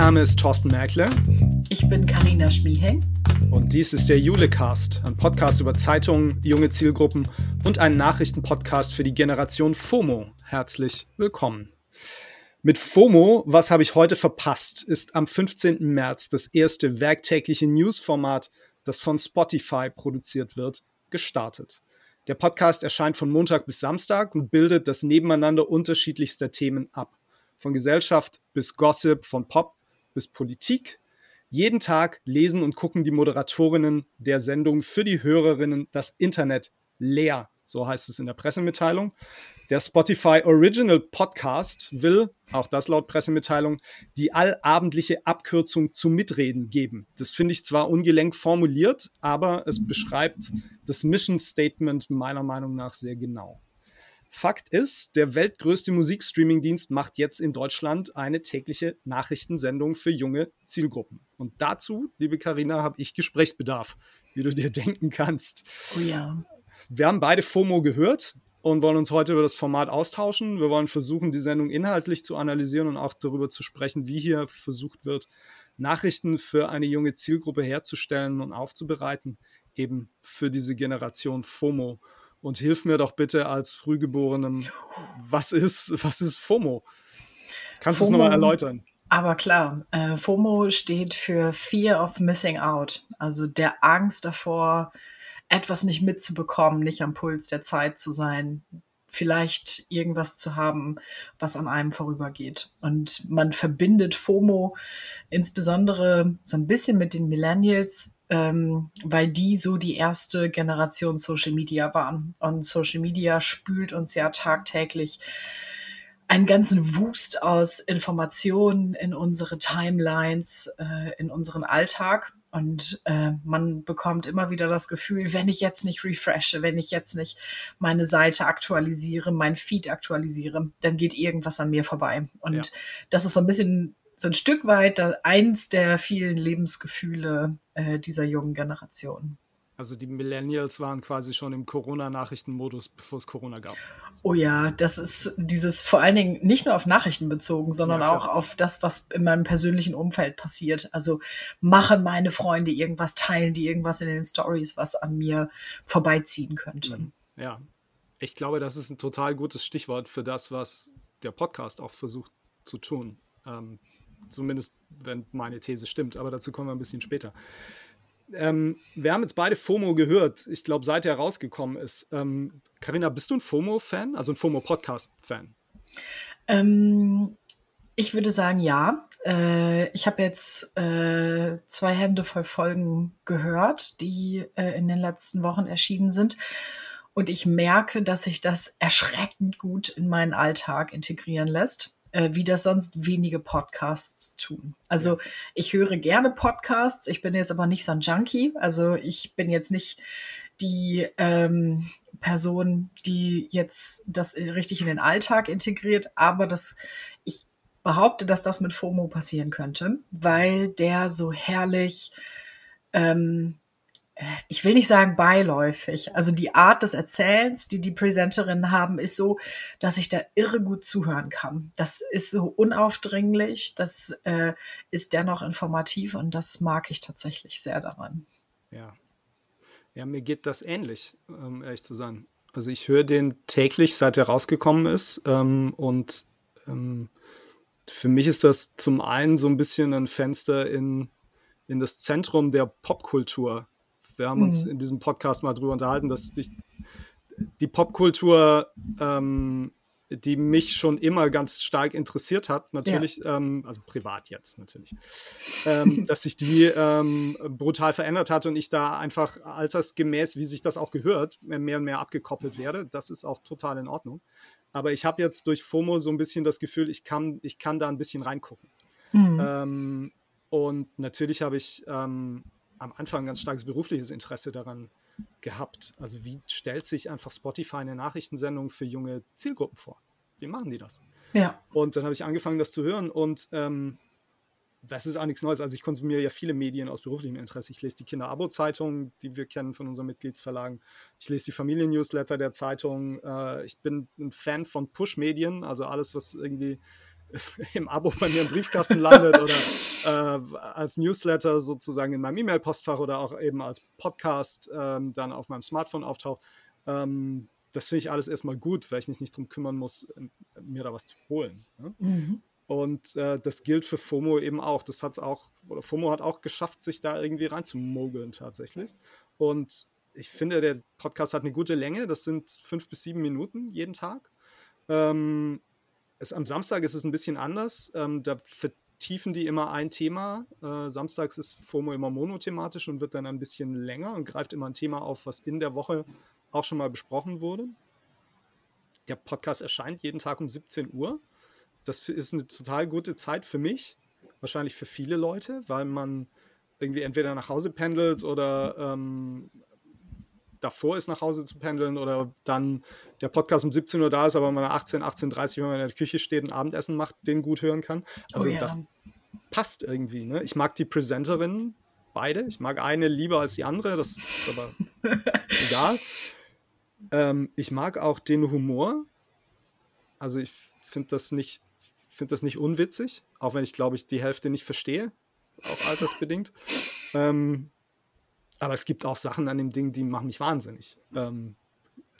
Name ist Thorsten Merkle. Ich bin Karina Schmieheng. Und dies ist der Julecast, ein Podcast über Zeitungen, junge Zielgruppen und ein Nachrichtenpodcast für die Generation FOMO. Herzlich willkommen. Mit FOMO, was habe ich heute verpasst, ist am 15. März das erste werktägliche Newsformat, das von Spotify produziert wird, gestartet. Der Podcast erscheint von Montag bis Samstag und bildet das Nebeneinander unterschiedlichster Themen ab. Von Gesellschaft bis Gossip, von Pop bis Politik. Jeden Tag lesen und gucken die Moderatorinnen der Sendung für die Hörerinnen das Internet leer so heißt es in der Pressemitteilung. Der Spotify Original Podcast will, auch das laut Pressemitteilung, die allabendliche Abkürzung zum Mitreden geben. Das finde ich zwar ungelenk formuliert, aber es beschreibt das Mission Statement meiner Meinung nach sehr genau. Fakt ist, der weltgrößte Musikstreaming-Dienst macht jetzt in Deutschland eine tägliche Nachrichtensendung für junge Zielgruppen. Und dazu, liebe Karina, habe ich Gesprächsbedarf, wie du dir denken kannst. Oh ja. Wir haben beide FOMO gehört und wollen uns heute über das Format austauschen. Wir wollen versuchen, die Sendung inhaltlich zu analysieren und auch darüber zu sprechen, wie hier versucht wird, Nachrichten für eine junge Zielgruppe herzustellen und aufzubereiten, eben für diese Generation FOMO. Und hilf mir doch bitte als Frühgeborenem, was ist, was ist FOMO? Kannst du es nochmal erläutern? Aber klar, äh, FOMO steht für Fear of Missing Out, also der Angst davor, etwas nicht mitzubekommen, nicht am Puls der Zeit zu sein, vielleicht irgendwas zu haben, was an einem vorübergeht. Und man verbindet FOMO insbesondere so ein bisschen mit den Millennials, ähm, weil die so die erste Generation Social Media waren. Und Social Media spült uns ja tagtäglich einen ganzen Wust aus Informationen in unsere Timelines, äh, in unseren Alltag. Und äh, man bekommt immer wieder das Gefühl, wenn ich jetzt nicht refreshe, wenn ich jetzt nicht meine Seite aktualisiere, mein Feed aktualisiere, dann geht irgendwas an mir vorbei. Und ja. das ist so ein bisschen so ein Stück weit eins der vielen Lebensgefühle äh, dieser jungen Generation. Also die Millennials waren quasi schon im Corona-Nachrichtenmodus, bevor es Corona gab. Oh ja, das ist dieses vor allen Dingen nicht nur auf Nachrichten bezogen, sondern ja, auch auf das, was in meinem persönlichen Umfeld passiert. Also machen meine Freunde irgendwas, teilen die irgendwas in den Stories, was an mir vorbeiziehen könnte. Mhm. Ja, ich glaube, das ist ein total gutes Stichwort für das, was der Podcast auch versucht zu tun. Ähm, zumindest, wenn meine These stimmt, aber dazu kommen wir ein bisschen später. Ähm, wir haben jetzt beide FOMO gehört. Ich glaube, seit er rausgekommen ist. Ähm, Carina, bist du ein FOMO-Fan? Also ein FOMO-Podcast-Fan? Ähm, ich würde sagen, ja. Äh, ich habe jetzt äh, zwei Hände voll Folgen gehört, die äh, in den letzten Wochen erschienen sind. Und ich merke, dass sich das erschreckend gut in meinen Alltag integrieren lässt äh, wie das sonst wenige Podcasts tun. Also ich höre gerne Podcasts, ich bin jetzt aber nicht so ein Junkie, also ich bin jetzt nicht die ähm, Person, die jetzt das richtig in den Alltag integriert, aber das, ich behaupte, dass das mit FOMO passieren könnte, weil der so herrlich ähm, ich will nicht sagen beiläufig. Also die Art des Erzählens, die die Presenterinnen haben, ist so, dass ich da irre gut zuhören kann. Das ist so unaufdringlich, das äh, ist dennoch informativ und das mag ich tatsächlich sehr daran. Ja. Ja, mir geht das ähnlich, um ehrlich zu sein. Also ich höre den täglich, seit er rausgekommen ist. Ähm, und ähm, für mich ist das zum einen so ein bisschen ein Fenster in, in das Zentrum der Popkultur wir haben uns mhm. in diesem Podcast mal drüber unterhalten, dass die, die Popkultur, ähm, die mich schon immer ganz stark interessiert hat, natürlich, ja. ähm, also privat jetzt natürlich, ähm, dass sich die ähm, brutal verändert hat und ich da einfach altersgemäß, wie sich das auch gehört, mehr und mehr abgekoppelt werde. Das ist auch total in Ordnung. Aber ich habe jetzt durch FOMO so ein bisschen das Gefühl, ich kann, ich kann da ein bisschen reingucken. Mhm. Ähm, und natürlich habe ich ähm, am Anfang ein ganz starkes berufliches Interesse daran gehabt. Also wie stellt sich einfach Spotify eine Nachrichtensendung für junge Zielgruppen vor? Wie machen die das? Ja. Und dann habe ich angefangen, das zu hören und ähm, das ist auch nichts Neues. Also ich konsumiere ja viele Medien aus beruflichem Interesse. Ich lese die Kinder-Abo-Zeitung, die wir kennen von unseren Mitgliedsverlagen. Ich lese die Familien-Newsletter der Zeitung. Äh, ich bin ein Fan von Push-Medien, also alles, was irgendwie im Abo bei mir im Briefkasten landet oder äh, als Newsletter sozusagen in meinem E-Mail-Postfach oder auch eben als Podcast ähm, dann auf meinem Smartphone auftaucht. Ähm, das finde ich alles erstmal gut, weil ich mich nicht darum kümmern muss, mir da was zu holen. Ne? Mhm. Und äh, das gilt für FOMO eben auch. Das hat es auch, oder FOMO hat auch geschafft, sich da irgendwie reinzumogeln tatsächlich. Und ich finde, der Podcast hat eine gute Länge. Das sind fünf bis sieben Minuten jeden Tag. Ähm, es, am Samstag ist es ein bisschen anders. Ähm, da vertiefen die immer ein Thema. Äh, samstags ist FOMO immer monothematisch und wird dann ein bisschen länger und greift immer ein Thema auf, was in der Woche auch schon mal besprochen wurde. Der Podcast erscheint jeden Tag um 17 Uhr. Das ist eine total gute Zeit für mich, wahrscheinlich für viele Leute, weil man irgendwie entweder nach Hause pendelt oder ähm, davor ist, nach Hause zu pendeln oder dann der Podcast um 17 Uhr da ist, aber man 18, 18.30 Uhr, wenn man in der Küche steht und Abendessen macht, den gut hören kann. Also oh, ja. das passt irgendwie. Ne? Ich mag die Presenterinnen beide. Ich mag eine lieber als die andere, das ist aber egal. Ähm, ich mag auch den Humor. Also ich finde das nicht finde das nicht unwitzig, auch wenn ich glaube ich die Hälfte nicht verstehe, auch altersbedingt. ähm, aber es gibt auch Sachen an dem Ding, die machen mich wahnsinnig. Ähm,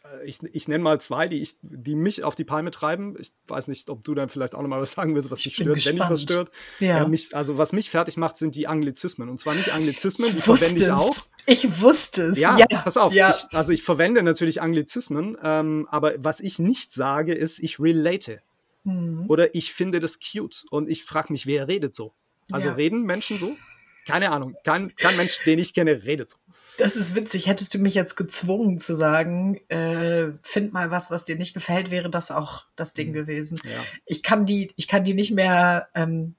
äh, ich, ich nenne mal zwei, die, ich, die mich auf die Palme treiben. Ich weiß nicht, ob du dann vielleicht auch noch mal was sagen willst, was dich stört, gespannt. wenn dich was stört. Ja. Äh, mich, also was mich fertig macht, sind die Anglizismen. Und zwar nicht Anglizismen, die verwende ich auch. Ich wusste es. Ja, ja, pass auf. Ja. Ich, also ich verwende natürlich Anglizismen, ähm, aber was ich nicht sage, ist, ich relate. Mhm. Oder ich finde das cute. Und ich frage mich, wer redet so? Also reden Menschen so? Keine Ahnung. Kein, kein Mensch, den ich kenne, redet so. Das ist witzig. Hättest du mich jetzt gezwungen zu sagen, äh, find mal was, was dir nicht gefällt, wäre das auch das Ding mhm. gewesen. Ja. Ich kann die, ich kann die nicht mehr, ähm,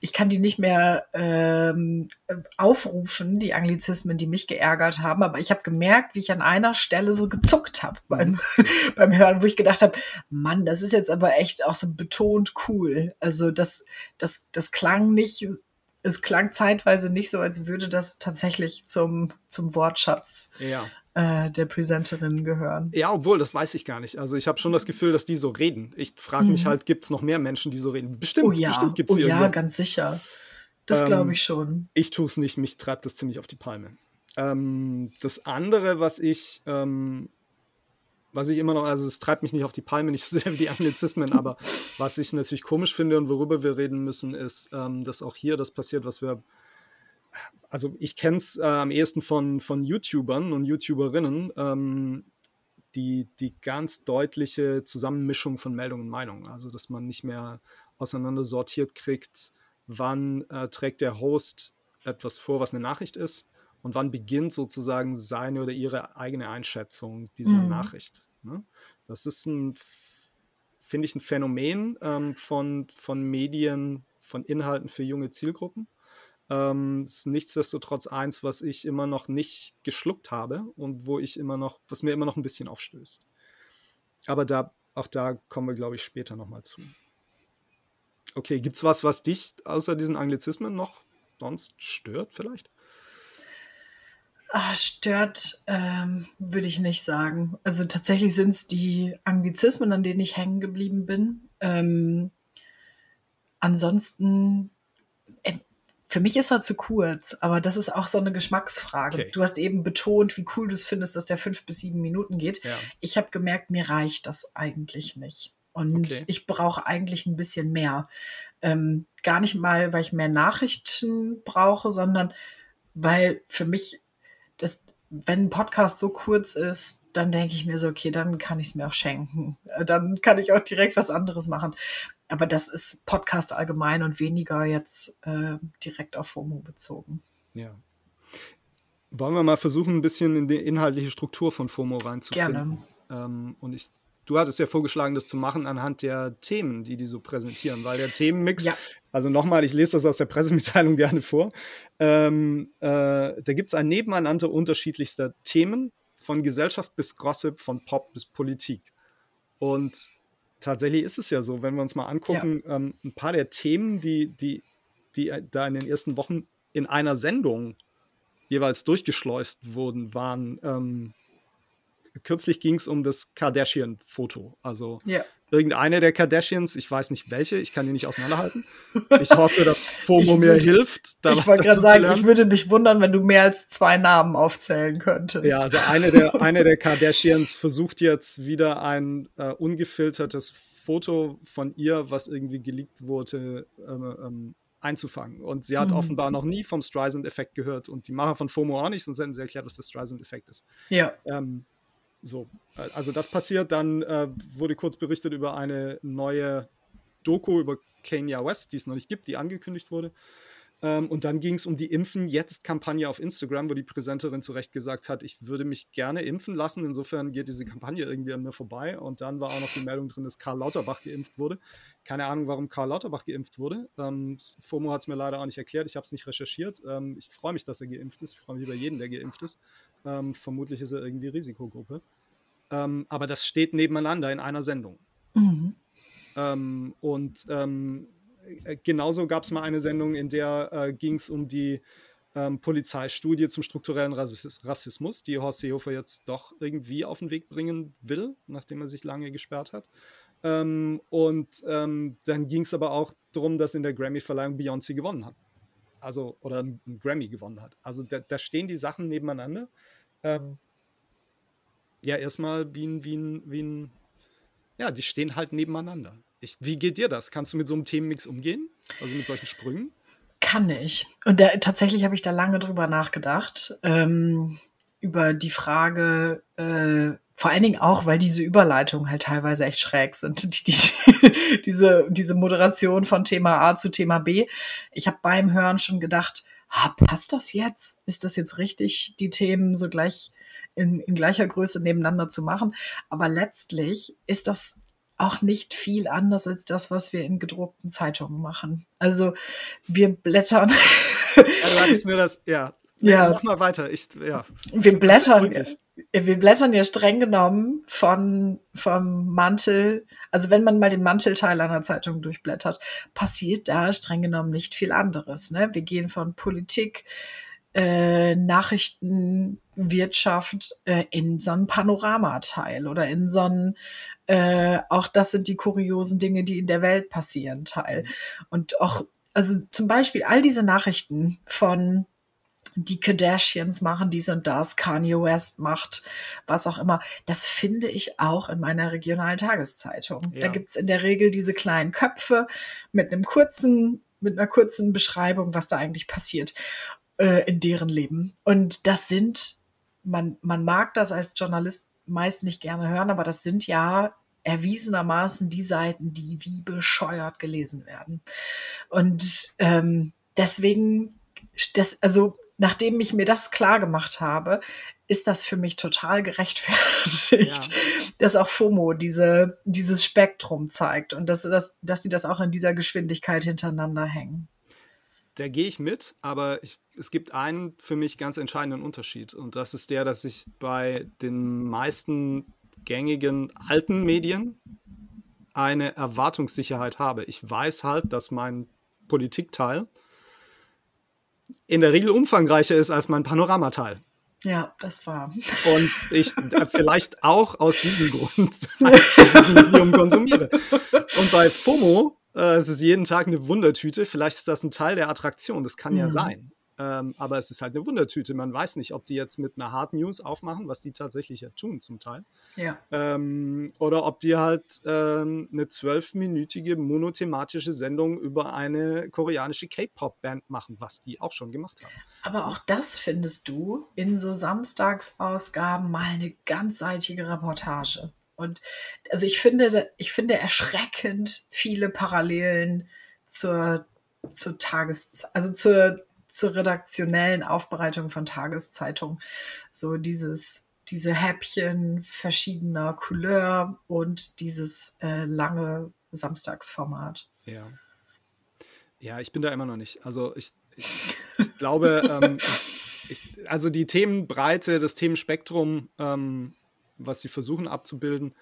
ich kann die nicht mehr ähm, aufrufen, die Anglizismen, die mich geärgert haben. Aber ich habe gemerkt, wie ich an einer Stelle so gezuckt habe beim, mhm. beim Hören, wo ich gedacht habe, Mann, das ist jetzt aber echt auch so betont cool. Also das, das, das klang nicht es klang zeitweise nicht so, als würde das tatsächlich zum, zum Wortschatz ja. äh, der Presenterin gehören. Ja, obwohl, das weiß ich gar nicht. Also ich habe schon das Gefühl, dass die so reden. Ich frage mich mhm. halt, gibt es noch mehr Menschen, die so reden? Bestimmt, oh ja, bestimmt gibt's oh ja, ganz sicher. Das ähm, glaube ich schon. Ich tue es nicht, mich treibt das ziemlich auf die Palme. Ähm, das andere, was ich ähm, was ich immer noch, also es treibt mich nicht auf die Palme, nicht so sehr wie die Anglizismen, aber was ich natürlich komisch finde und worüber wir reden müssen, ist, ähm, dass auch hier das passiert, was wir, also ich kenne es äh, am ehesten von, von YouTubern und YouTuberinnen, ähm, die, die ganz deutliche Zusammenmischung von Meldung und Meinung, also dass man nicht mehr auseinander sortiert kriegt, wann äh, trägt der Host etwas vor, was eine Nachricht ist und wann beginnt sozusagen seine oder ihre eigene Einschätzung dieser mhm. Nachricht. Ne? Das ist ein, finde ich, ein Phänomen ähm, von, von Medien, von Inhalten für junge Zielgruppen. Ähm, ist nichtsdestotrotz eins, was ich immer noch nicht geschluckt habe und wo ich immer noch, was mir immer noch ein bisschen aufstößt. Aber da, auch da kommen wir, glaube ich, später nochmal zu. Okay, gibt es was, was dich außer diesen Anglizismen noch sonst stört vielleicht? Ach, stört, ähm, würde ich nicht sagen. Also tatsächlich sind es die Anglizismen, an denen ich hängen geblieben bin. Ähm, ansonsten, äh, für mich ist er zu kurz, aber das ist auch so eine Geschmacksfrage. Okay. Du hast eben betont, wie cool du es findest, dass der fünf bis sieben Minuten geht. Ja. Ich habe gemerkt, mir reicht das eigentlich nicht. Und okay. ich brauche eigentlich ein bisschen mehr. Ähm, gar nicht mal, weil ich mehr Nachrichten brauche, sondern weil für mich das, wenn ein Podcast so kurz ist, dann denke ich mir so, okay, dann kann ich es mir auch schenken. Äh, dann kann ich auch direkt was anderes machen. Aber das ist Podcast allgemein und weniger jetzt äh, direkt auf FOMO bezogen. Ja. Wollen wir mal versuchen, ein bisschen in die inhaltliche Struktur von FOMO reinzufinden? Gerne. Ähm, und ich du hattest ja vorgeschlagen, das zu machen anhand der Themen, die die so präsentieren, weil der Themenmix, ja. Also nochmal, ich lese das aus der Pressemitteilung gerne vor, ähm, äh, da gibt es ein Nebeneinander unterschiedlichster Themen, von Gesellschaft bis Gossip, von Pop bis Politik. Und tatsächlich ist es ja so, wenn wir uns mal angucken, ja. ähm, ein paar der Themen, die, die, die da in den ersten Wochen in einer Sendung jeweils durchgeschleust wurden, waren ähm, kürzlich ging es um das Kardashian-Foto. Also Ja. irgendeine der Kardashians, ich weiß nicht welche, ich kann die nicht auseinanderhalten. Ich hoffe, dass FOMO mir hilft, Ich wollte gerade sagen, ich würde mich wundern, wenn du mehr als zwei Namen aufzählen könntest. Ja, also eine der, eine der Kardashians versucht jetzt wieder ein äh, ungefiltertes Foto von ihr, was irgendwie geleakt wurde, ähm, ähm, einzufangen. Und sie hat Mhm. offenbar noch nie vom Streisand-Effekt gehört und die Macher von FOMO auch nicht, sonst hätten sie erklärt, was der Streisand-Effekt ist. ja. Ähm, so, äh, also das passiert. Dann äh, wurde kurz berichtet über eine neue Doku über Kanye West, die es noch nicht gibt, die angekündigt wurde. Ähm, und dann ging es um die Impfen-Jetzt-Kampagne auf Instagram, wo die Präsenterin zu Recht gesagt hat, ich würde mich gerne impfen lassen. Insofern geht diese Kampagne irgendwie an mir vorbei. Und dann war auch noch die Meldung drin, dass Karl Lauterbach geimpft wurde. Keine Ahnung, warum Karl Lauterbach geimpft wurde. Ähm, FOMO hat es mir leider auch nicht erklärt. Ich habe es nicht recherchiert. Ähm, ich freue mich, dass er geimpft ist. Ich freue mich über jeden, der geimpft ist. Ähm, vermutlich ist er irgendwie Risikogruppe. Ähm, aber das steht nebeneinander in einer Sendung. Mhm. Ähm, und ähm, äh, genauso gab es mal eine Sendung, in der äh, ging es um die ähm, Polizeistudie zum strukturellen Rassis Rassismus, die Horst Seehofer jetzt doch irgendwie auf den Weg bringen will, nachdem er sich lange gesperrt hat. Ähm, und dann ging es aber auch darum, dass in der Grammy-Verleihung Beyoncé gewonnen hat. Also, oder einen Grammy gewonnen hat. Also da, da stehen die Sachen nebeneinander. Ähm, ja, erstmal wie ein, wie ein, wie ein, ja, die stehen halt nebeneinander. Ich, wie geht dir das? Kannst du mit so einem Themenmix umgehen? Also mit solchen Sprüngen? Kann ich. Und da, tatsächlich habe ich da lange drüber nachgedacht. Ähm, über die Frage, äh, vor allen Dingen auch, weil diese Überleitungen halt teilweise echt schräg sind. Die, die, diese, diese Moderation von Thema A zu Thema B. Ich habe beim Hören schon gedacht, ah, passt das jetzt? Ist das jetzt richtig, die Themen so gleich in, in gleicher Größe nebeneinander zu machen? Aber letztlich ist das auch nicht viel anders als das, was wir in gedruckten Zeitungen machen. Also wir blättern, Ja, du hattest mir das, ja. Ja. Mach mal weiter. Ich, ja. wir blättern. Wir blättern ja streng genommen von, vom Mantel, also wenn man mal den Mantelteil einer Zeitung durchblättert, passiert da streng genommen nicht viel anderes. Ne? Wir gehen von Politik, äh, Nachrichten, Wirtschaft äh, in so einen Panoramateil oder in so einen, äh, auch das sind die kuriosen Dinge, die in der Welt passieren, Teil. Und auch, also zum Beispiel all diese Nachrichten von die Kardashians machen dies und das, Kanye West macht was auch immer. Das finde ich auch in meiner regionalen Tageszeitung. Ja. Da gibt's in der Regel diese kleinen Köpfe mit einem kurzen, mit einer kurzen Beschreibung, was da eigentlich passiert äh, in deren Leben. Und das sind, man, man mag das als Journalist meist nicht gerne hören, aber das sind ja erwiesenermaßen die Seiten, die wie bescheuert gelesen werden. Und ähm, deswegen, das, also nachdem ich mir das klar gemacht habe, ist das für mich total gerechtfertigt, dass auch FOMO diese, dieses Spektrum zeigt und dass, dass, dass die das auch in dieser Geschwindigkeit hintereinander hängen. Da gehe ich mit, aber ich, es gibt einen für mich ganz entscheidenden Unterschied. Und das ist der, dass ich bei den meisten gängigen alten Medien eine Erwartungssicherheit habe. Ich weiß halt, dass mein Politikteil in der Regel umfangreicher ist als mein Panoramateil. Ja, das war. Und ich äh, vielleicht auch aus diesem Grund dieses Medium konsumiere. Und bei FOMO, äh, es ist jeden Tag eine Wundertüte. Vielleicht ist das ein Teil der Attraktion, das kann ja Mhm. sein. Ähm, aber es ist halt eine Wundertüte. Man weiß nicht, ob die jetzt mit einer Hard News aufmachen, was die tatsächlich ja tun zum Teil. Ja. Ähm, oder ob die halt ähm, eine zwölfminütige monothematische Sendung über eine koreanische K-Pop-Band machen, was die auch schon gemacht haben. Aber auch das findest du in so Samstagsausgaben mal eine ganzseitige Reportage. Und also ich finde, ich finde erschreckend viele Parallelen zur, zur Tages, also zur, zur redaktionellen Aufbereitung von Tageszeitungen. So dieses, diese Häppchen verschiedener Couleur und dieses äh, lange Samstagsformat. Ja. Ja, ich bin da immer noch nicht. Also ich, ich, ich glaube, ähm, ich, also die Themenbreite, das Themenspektrum, ähm, was sie versuchen abzubilden,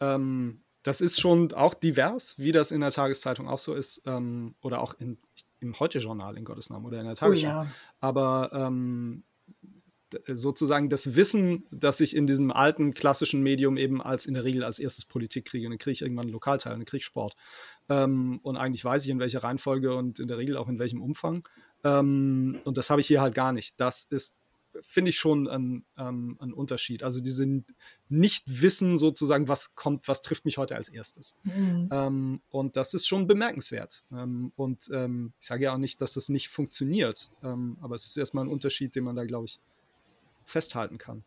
ähm, das ist schon auch divers, wie das in der Tageszeitung auch so ist. Ähm, oder auch in, im Heute-Journal in Gottes Namen oder in der Oh Tagesschau. ja. Aber ähm, sozusagen das Wissen, das ich in diesem alten klassischen Medium eben als in der Regel als erstes Politik kriege. Dann kriege ich irgendwann einen Lokalteil, dann kriege ich Sport. Ähm, und eigentlich weiß ich, in welcher Reihenfolge und in der Regel auch in welchem Umfang. Ähm, und das habe ich hier halt gar nicht. Das ist finde ich schon ein, ähm, ein Unterschied. Also diese Nicht-Wissen sozusagen, was kommt, was trifft mich heute als erstes. Mhm. Ähm, und das ist schon bemerkenswert. Ähm, und ähm, ich sage ja auch nicht, dass das nicht funktioniert, ähm, aber es ist erstmal ein Unterschied, den man da, glaube ich, festhalten kann.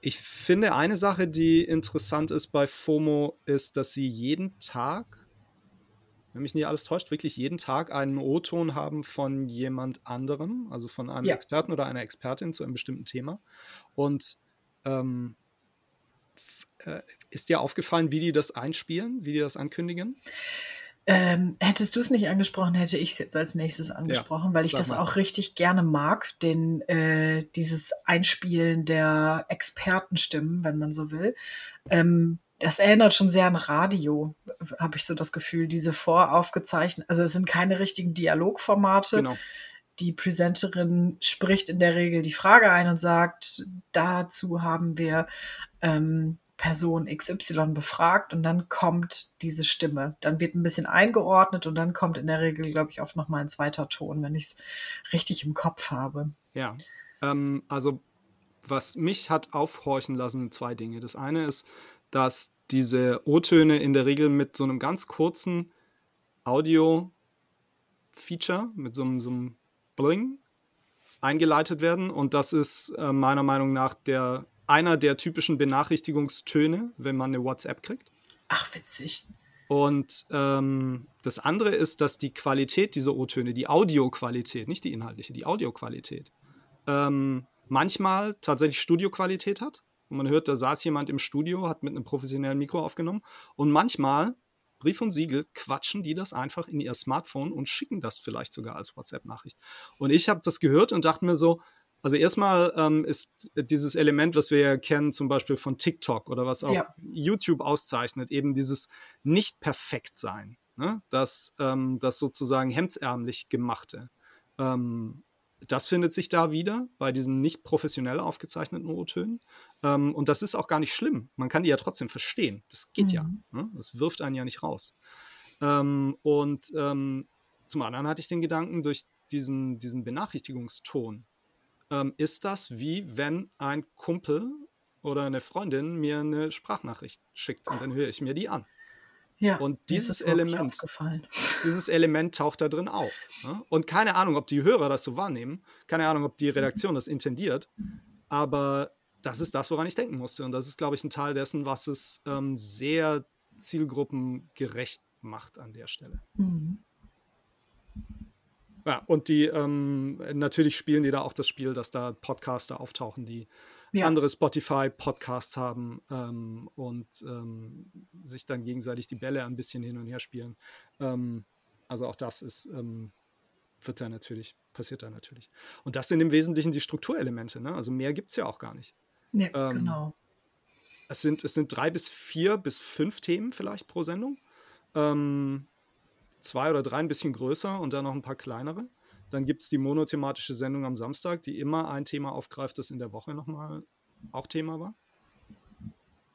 Ich finde, eine Sache, die interessant ist bei FOMO, ist, dass sie jeden Tag wenn mich nicht alles täuscht, wirklich jeden Tag einen O-Ton haben von jemand anderem, also von einem ja. Experten oder einer Expertin zu einem bestimmten Thema. Und ähm, äh, ist dir aufgefallen, wie die das einspielen, wie die das ankündigen? Ähm, hättest du es nicht angesprochen, hätte ich es jetzt als nächstes angesprochen, ja, weil ich das mal. auch richtig gerne mag, den, äh, dieses Einspielen der Expertenstimmen, wenn man so will. Ähm, das erinnert schon sehr an Radio, habe ich so das Gefühl, diese voraufgezeichneten, also es sind keine richtigen Dialogformate. Genau. Die Präsenterin spricht in der Regel die Frage ein und sagt, dazu haben wir ähm, Person XY befragt und dann kommt diese Stimme. Dann wird ein bisschen eingeordnet und dann kommt in der Regel, glaube ich, oft nochmal ein zweiter Ton, wenn ich es richtig im Kopf habe. Ja, ähm, also was mich hat aufhorchen lassen, sind zwei Dinge. Das eine ist, dass diese O-Töne in der Regel mit so einem ganz kurzen Audio-Feature, mit so einem, so einem Bling eingeleitet werden. Und das ist äh, meiner Meinung nach der, einer der typischen Benachrichtigungstöne, wenn man eine WhatsApp kriegt. Ach, witzig. Und ähm, das andere ist, dass die Qualität dieser O-Töne, die Audioqualität, nicht die inhaltliche, die Audioqualität, ähm, manchmal tatsächlich Studioqualität hat man hört, da saß jemand im Studio, hat mit einem professionellen Mikro aufgenommen. Und manchmal, Brief und Siegel, quatschen die das einfach in ihr Smartphone und schicken das vielleicht sogar als WhatsApp-Nachricht. Und ich habe das gehört und dachte mir so, also erstmal ähm, ist dieses Element, was wir ja kennen, zum Beispiel von TikTok oder was auch ja. YouTube auszeichnet, eben dieses Nicht-Perfekt-Sein. Ne? Das, ähm, das sozusagen hemdsärmlich gemachte. Ähm, das findet sich da wieder bei diesen nicht professionell aufgezeichneten O-Tönen. Ähm, und das ist auch gar nicht schlimm. Man kann die ja trotzdem verstehen. Das geht mhm. ja. Ne? Das wirft einen ja nicht raus. Ähm, und ähm, zum anderen hatte ich den Gedanken, durch diesen, diesen Benachrichtigungston ähm, ist das wie wenn ein Kumpel oder eine Freundin mir eine Sprachnachricht schickt und dann höre ich mir die an. Ja, und dieses Element, dieses Element taucht da drin auf. Ne? Und keine Ahnung, ob die Hörer das so wahrnehmen, keine Ahnung, ob die Redaktion das intendiert, aber das ist das, woran ich denken musste. Und das ist, glaube ich, ein Teil dessen, was es ähm, sehr zielgruppengerecht macht an der Stelle. Mhm. Ja, und die ähm, natürlich spielen die da auch das Spiel, dass da Podcaster auftauchen, die ja. andere Spotify-Podcasts haben ähm, und ähm, sich dann gegenseitig die Bälle ein bisschen hin und her spielen. Ähm, also auch das ist, ähm, wird da natürlich, passiert da natürlich. Und das sind im Wesentlichen die Strukturelemente, ne? Also mehr gibt es ja auch gar nicht. Ja, ähm, genau. Es sind, es sind drei bis vier bis fünf Themen vielleicht pro Sendung. Ähm, zwei oder drei ein bisschen größer und dann noch ein paar kleinere. Dann gibt es die monothematische Sendung am Samstag, die immer ein Thema aufgreift, das in der Woche nochmal auch Thema war.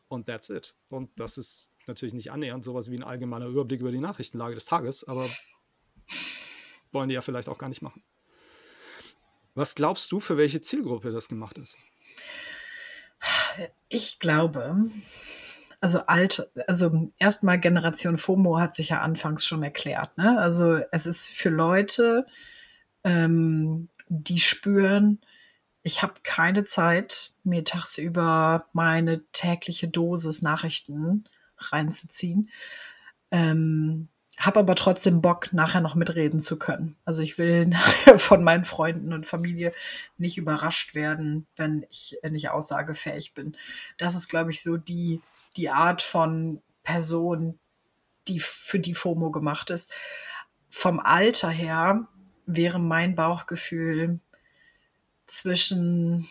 Und that's it. Und das ist natürlich nicht annähernd sowas wie ein allgemeiner Überblick über die Nachrichtenlage des Tages, aber wollen die ja vielleicht auch gar nicht machen. Was glaubst du, für welche Zielgruppe das gemacht ist? Ich glaube, also alt, also erstmal Generation FOMO hat sich ja anfangs schon erklärt. Ne? Also es ist für Leute, ähm, die spüren, ich habe keine Zeit, mir tagsüber meine tägliche Dosis Nachrichten reinzuziehen. Ähm, habe aber trotzdem Bock, nachher noch mitreden zu können. Also ich will nachher von meinen Freunden und Familie nicht überrascht werden, wenn ich nicht aussagefähig bin. Das ist, glaube ich, so die, die Art von Person, die für die FOMO gemacht ist. Vom Alter her wäre mein Bauchgefühl zwischen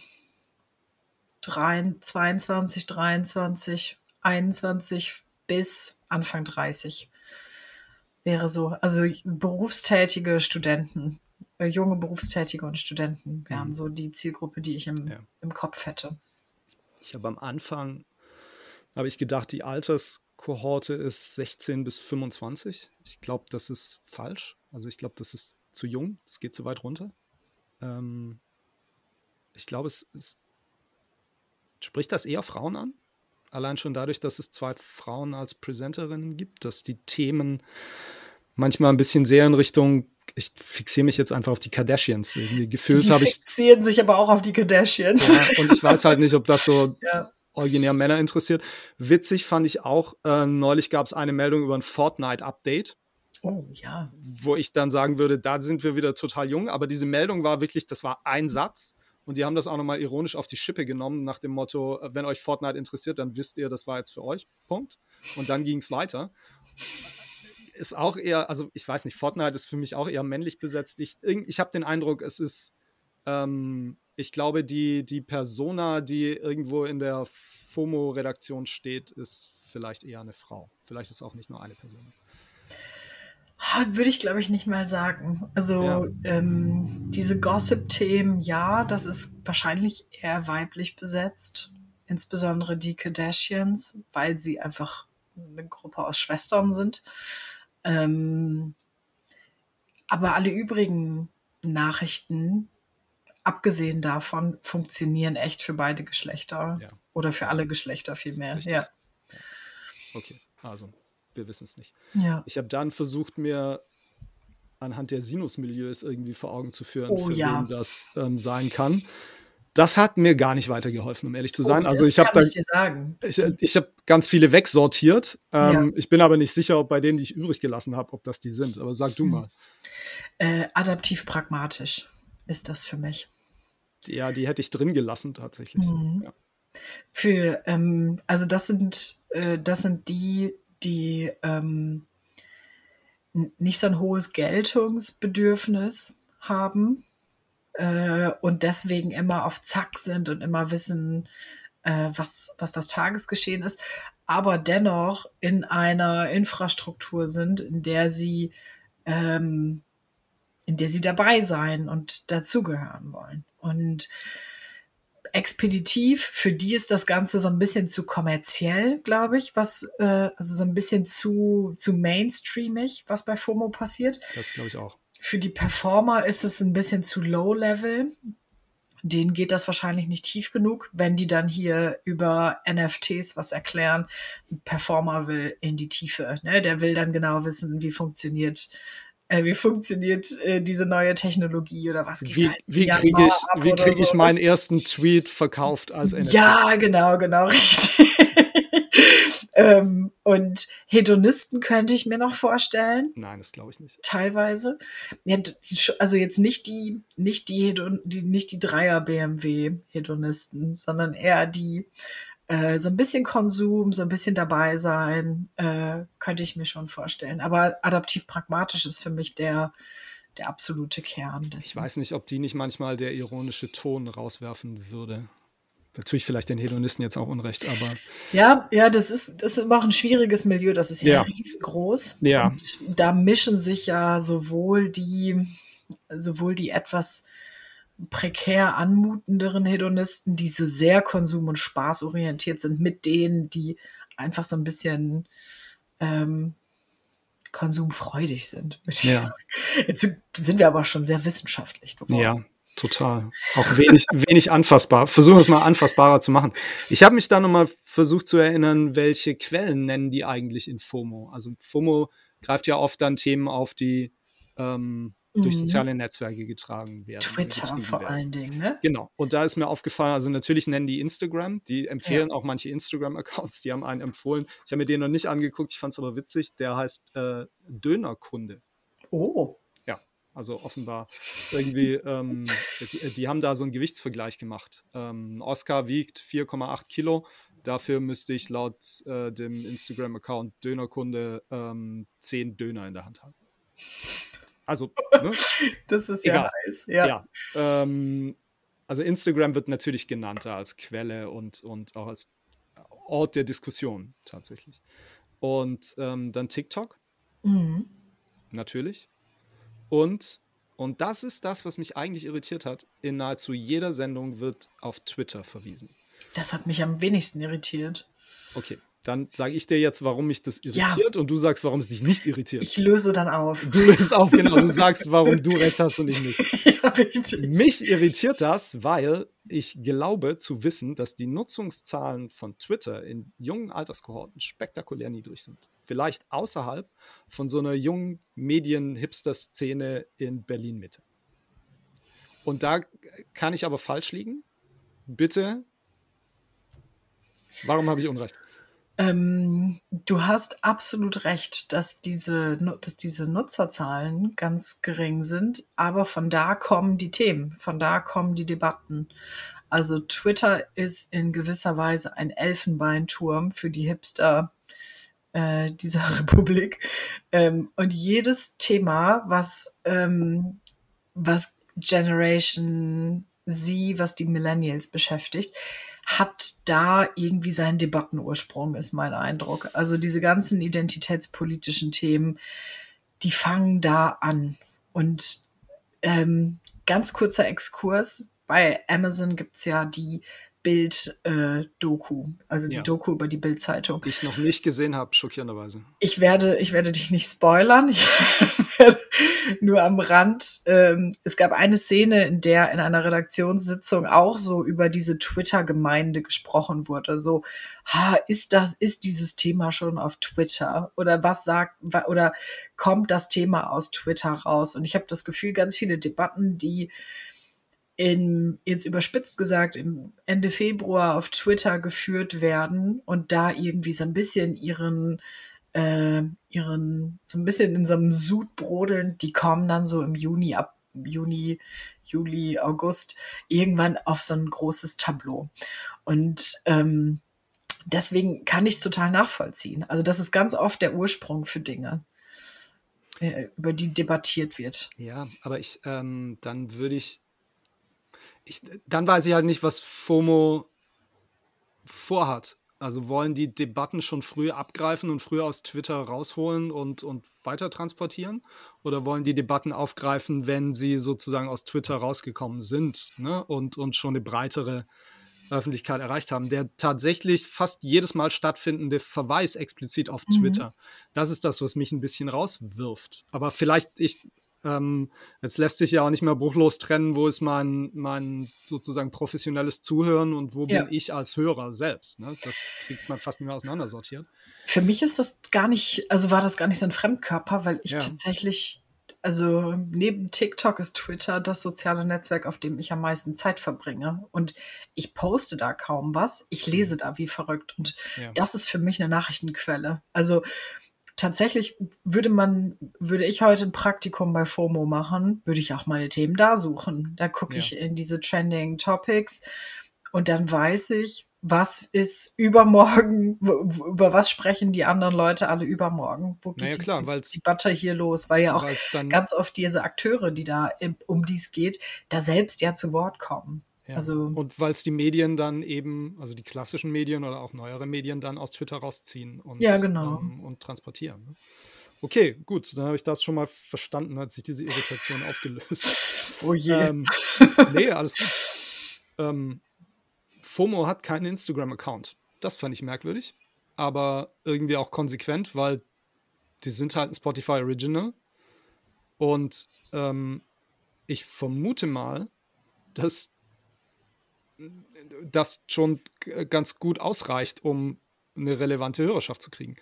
22, 23, 21 bis Anfang 30 wäre so. Also berufstätige Studenten äh, junge Berufstätige und Studenten wären mhm. so die Zielgruppe, die ich im, ja. im Kopf hätte. Ich habe am Anfang, habe ich gedacht, die Alterskohorte ist 16 bis 25. Ich glaube, das ist falsch. Also ich glaube, das ist zu jung. Das geht zu weit runter. Ähm, ich glaube, es, es spricht das eher Frauen an. Allein schon dadurch, dass es zwei Frauen als Präsenterinnen gibt, dass die Themen manchmal ein bisschen sehr in Richtung, ich fixiere mich jetzt einfach auf die Kardashians. Irgendwie gefühlt habe ich. Die fixieren sich aber auch auf die Kardashians. Ja, und ich weiß halt nicht, ob das so ja. originär Männer interessiert. Witzig fand ich auch, äh, neulich gab es eine Meldung über ein Fortnite-Update. Oh ja. Wo ich dann sagen würde, da sind wir wieder total jung. Aber diese Meldung war wirklich, das war ein Satz. Und die haben das auch nochmal ironisch auf die Schippe genommen, nach dem Motto, wenn euch Fortnite interessiert, dann wisst ihr, das war jetzt für euch. Punkt. Und dann ging es weiter. Ist auch eher, also ich weiß nicht, Fortnite ist für mich auch eher männlich besetzt. Ich, ich habe den Eindruck, es ist, ähm, ich glaube, die, die Persona, die irgendwo in der FOMO-Redaktion steht, ist vielleicht eher eine Frau. Vielleicht ist auch nicht nur eine Person. Würde ich, glaube ich, nicht mal sagen. Also ja. ähm, diese Gossip-Themen, ja, das ist wahrscheinlich eher weiblich besetzt. Insbesondere die Kardashians, weil sie einfach eine Gruppe aus Schwestern sind. Ähm, aber alle übrigen Nachrichten, abgesehen davon, funktionieren echt für beide Geschlechter. Ja. Oder für alle Geschlechter vielmehr. Ja. Okay, also wir wissen es nicht. Ja. Ich habe dann versucht, mir anhand der Sinusmilieus irgendwie vor Augen zu führen, oh, für ja. wen das ähm, sein kann. Das hat mir gar nicht weitergeholfen, um ehrlich zu sein. Oh, also ich habe ich, ich, ich habe ganz viele wegsortiert. Ähm, ja. Ich bin aber nicht sicher, ob bei denen, die ich übrig gelassen habe, ob das die sind. Aber sag du hm. mal. Äh, adaptiv pragmatisch ist das für mich. Ja, die hätte ich drin gelassen tatsächlich. Mhm. Ja. Für ähm, also das sind äh, das sind die die ähm, nicht so ein hohes Geltungsbedürfnis haben äh, und deswegen immer auf Zack sind und immer wissen, äh, was, was das Tagesgeschehen ist, aber dennoch in einer Infrastruktur sind, in der sie ähm, in der sie dabei sein und dazugehören wollen. Und expeditiv. Für die ist das Ganze so ein bisschen zu kommerziell, glaube ich, was, äh, also so ein bisschen zu, zu mainstreamig, was bei FOMO passiert. Das glaube ich auch. Für die Performer ist es ein bisschen zu low level. Denen geht das wahrscheinlich nicht tief genug, wenn die dann hier über NFTs was erklären. Ein Performer will in die Tiefe. Ne? Der will dann genau wissen, wie funktioniert äh, wie funktioniert äh, diese neue Technologie oder was geht wie, halt wie kriege ich, wie krieg so. ich meinen ersten Tweet verkauft als NFT? Ja, genau, genau, richtig. ähm, und Hedonisten könnte ich mir noch vorstellen. Nein, das glaube ich nicht. Teilweise. Ja, also jetzt nicht die, nicht die, Hedon, die nicht die Dreier BMW Hedonisten, sondern eher die äh, so ein bisschen Konsum, so ein bisschen dabei sein, äh, könnte ich mir schon vorstellen. Aber adaptiv pragmatisch ist für mich der, der absolute Kern. Dessen. Ich weiß nicht, ob die nicht manchmal der ironische Ton rauswerfen würde. Natürlich vielleicht den Hedonisten jetzt auch unrecht, aber. Ja, ja, das ist, das ist immer auch ein schwieriges Milieu, das ist ja, ja. riesengroß. Ja. Und da mischen sich ja sowohl die, sowohl die etwas prekär anmutenderen Hedonisten, die so sehr konsum- und spaßorientiert sind, mit denen, die einfach so ein bisschen ähm, konsumfreudig sind. Ja. Jetzt sind wir aber schon sehr wissenschaftlich geworden. Ja, total. Auch wenig, wenig anfassbar. Versuchen wir es mal anfassbarer zu machen. Ich habe mich da nochmal versucht zu erinnern, welche Quellen nennen die eigentlich in FOMO. Also FOMO greift ja oft dann Themen auf, die ähm, durch mhm. soziale Netzwerke getragen werden. Twitter vor werden. allen Dingen, ne? Genau. Und da ist mir aufgefallen, also natürlich nennen die Instagram, die empfehlen ja. auch manche Instagram-Accounts, die haben einen empfohlen. Ich habe mir den noch nicht angeguckt, ich fand es aber witzig. Der heißt äh, Dönerkunde. Oh. Ja, also offenbar irgendwie, ähm, die, die, haben da so einen Gewichtsvergleich gemacht. Ähm, Oscar wiegt 4,8 Kilo. Dafür müsste ich laut äh, dem Instagram-Account Dönerkunde ähm, 10 Döner in der Hand haben. Also, ne? das ist Egal. ja heiß. Ja. ja ähm, also Instagram wird natürlich genannter als Quelle und, und auch als Ort der Diskussion tatsächlich. Und ähm, dann TikTok. Mhm. Natürlich. Und und das ist das, was mich eigentlich irritiert hat, in nahezu jeder Sendung wird auf Twitter verwiesen. Das hat mich am wenigsten irritiert. Okay, dann sage ich dir jetzt, warum mich das irritiert ja. und du sagst, warum es dich nicht irritiert. Ich löse dann auf. Du löst auf, genau. Du sagst, warum du recht hast und ich nicht. ja, richtig. Mich irritiert das, weil ich glaube zu wissen, dass die Nutzungszahlen von Twitter in jungen Alterskohorten spektakulär niedrig sind vielleicht außerhalb von so einer jungen Medien-Hipster-Szene in Berlin-Mitte. Und da kann ich aber falsch liegen. Bitte, warum habe ich Unrecht? Ähm, du hast absolut recht, dass diese, dass diese Nutzerzahlen ganz gering sind, aber von da kommen die Themen, von da kommen die Debatten. Also Twitter ist in gewisser Weise ein Elfenbeinturm für die Hipster äh, dieser Republik. Ähm, und jedes Thema, was, ähm, was Generation Z, was die Millennials beschäftigt, hat da irgendwie seinen Debattenursprung, ist mein Eindruck. Also diese ganzen identitätspolitischen Themen, die fangen da an. Und ähm, ganz kurzer Exkurs, bei Amazon gibt's ja die Bild-Doku, äh, also die ja. Doku über die Bild-Zeitung. Die ich noch nicht gesehen habe, schockierenderweise. Ich werde, ich werde dich nicht spoilern. Ich nur am Rand. Ähm, es gab eine Szene, in der in einer Redaktionssitzung auch so über diese Twitter-Gemeinde gesprochen wurde. So, ha, ist das, ist dieses Thema schon auf Twitter? Oder was sagt, oder kommt das Thema aus Twitter raus? Und ich habe das Gefühl, ganz viele Debatten, die in, jetzt überspitzt gesagt, im Ende Februar auf Twitter geführt werden und da irgendwie so ein bisschen ihren, äh, ihren, so ein bisschen in so einem Sud brodeln, die kommen dann so im Juni, ab Juni, Juli, August, irgendwann auf so ein großes Tableau. Und ähm, deswegen kann ich es total nachvollziehen. Also das ist ganz oft der Ursprung für Dinge äh, über die debattiert wird. Ja, aber ich, ähm, dann würde ich ich, dann weiß ich halt nicht, was FOMO vorhat. Also wollen die Debatten schon früh abgreifen und früher aus Twitter rausholen und, und weiter transportieren? Oder wollen die Debatten aufgreifen, wenn sie sozusagen aus Twitter rausgekommen sind ne? und, und schon eine breitere Öffentlichkeit erreicht haben? Der tatsächlich fast jedes Mal stattfindende Verweis explizit auf mhm. Twitter, das ist das, was mich ein bisschen rauswirft. Aber vielleicht, ich, ähm, jetzt lässt sich ja auch nicht mehr bruchlos trennen, wo ist mein, mein sozusagen professionelles Zuhören und wo ja. bin ich als Hörer selbst. Ne? Das kriegt man fast nicht mehr auseinandersortiert. Für mich ist das gar nicht, also war das gar nicht so ein Fremdkörper, weil ich ja. tatsächlich, also neben TikTok ist Twitter das soziale Netzwerk, auf dem ich am meisten Zeit verbringe. Und ich poste da kaum was. Ich lese da wie verrückt. Und ja. das ist für mich eine Nachrichtenquelle. Also tatsächlich würde man, würde ich heute ein Praktikum bei FOMO machen, würde ich auch meine Themen da suchen. Da gucke ja. ich in diese Trending Topics und dann weiß ich, was ist übermorgen, über was sprechen die anderen Leute alle übermorgen? Wo geht naja, klar, die, die Butter hier los? Weil ja auch ganz oft diese Akteure, die da um dies geht, da selbst ja zu Wort kommen. Ja. Also, und weil es die Medien dann eben, also die klassischen Medien oder auch neuere Medien dann aus Twitter rausziehen und, ja, genau. ähm, und transportieren. Ne? Okay, gut, dann habe ich das schon mal verstanden, hat sich diese Irritation aufgelöst. Oh je. Ähm, nee, alles gut. Ähm, FOMO hat keinen Instagram-Account. Das fand ich merkwürdig, aber irgendwie auch konsequent, weil die sind halt ein Spotify Original. Und ähm, ich vermute mal, dass das schon ganz gut ausreicht, um eine relevante Hörerschaft zu kriegen.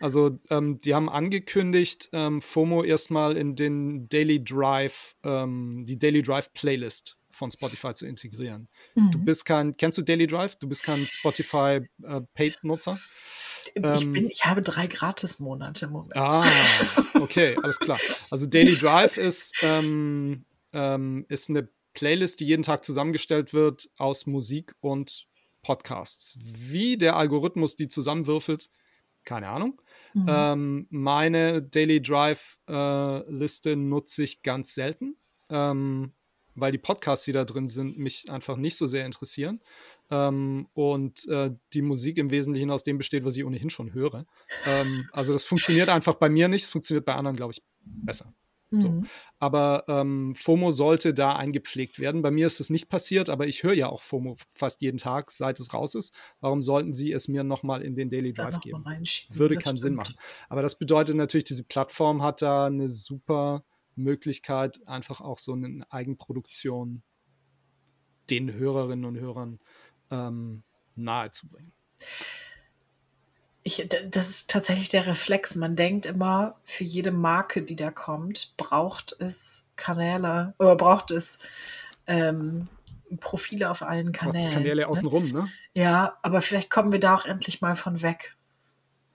Also ähm, die haben angekündigt, ähm, FOMO erstmal in den Daily Drive, ähm, die Daily Drive Playlist von Spotify zu integrieren. Mhm. Du bist kein, kennst du Daily Drive? Du bist kein Spotify äh, Paid-Nutzer? Ich, ähm, bin, ich habe drei Gratis-Monate im Moment. Ah, okay, alles klar. Also Daily Drive ist, ähm, ähm, ist eine Playlist, die jeden Tag zusammengestellt wird aus Musik und Podcasts. Wie der Algorithmus die zusammenwürfelt, keine Ahnung. Mhm. Ähm, meine Daily Drive-Liste äh, nutze ich ganz selten, ähm, weil die Podcasts, die da drin sind, mich einfach nicht so sehr interessieren. Ähm, und äh, die Musik im Wesentlichen aus dem besteht, was ich ohnehin schon höre. Ähm, also das funktioniert einfach bei mir nicht, es funktioniert bei anderen, glaube ich, besser. So. Mhm. Aber ähm, FOMO sollte da eingepflegt werden. Bei mir ist es nicht passiert, aber ich höre ja auch FOMO fast jeden Tag, seit es raus ist. Warum sollten Sie es mir nochmal in den Daily Drive geben? Würde keinen stimmt. Sinn machen. Aber das bedeutet natürlich, diese Plattform hat da eine super Möglichkeit, einfach auch so eine Eigenproduktion den Hörerinnen und Hörern ähm, nahezubringen. Ich, das ist tatsächlich der Reflex. Man denkt immer, für jede Marke, die da kommt, braucht es Kanäle oder braucht es ähm, Profile auf allen Kanälen. Kanäle ne? außenrum, ne? Ja, aber vielleicht kommen wir da auch endlich mal von weg.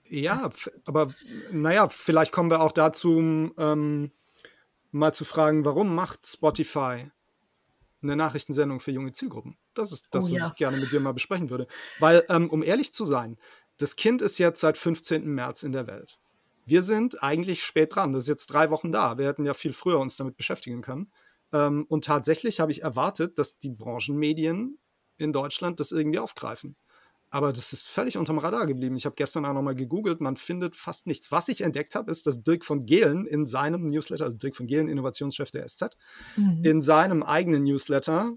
Ja, das aber naja, vielleicht kommen wir auch dazu, ähm, mal zu fragen, warum macht Spotify eine Nachrichtensendung für junge Zielgruppen? Das ist das, oh, was ja. ich gerne mit dir mal besprechen würde. Weil, ähm, um ehrlich zu sein, das Kind ist jetzt seit 15. März in der Welt. Wir sind eigentlich spät dran. Das ist jetzt drei Wochen da. Wir hätten ja viel früher uns damit beschäftigen können. Ähm, und tatsächlich habe ich erwartet, dass die Branchenmedien in Deutschland das irgendwie aufgreifen. Aber das ist völlig unterm Radar geblieben. Ich habe gestern auch nochmal gegoogelt, man findet fast nichts. Was ich entdeckt habe, ist, dass Dirk von Gehlen in seinem Newsletter, also Dirk von Gehlen, Innovationschef der SZ, mhm. in seinem eigenen Newsletter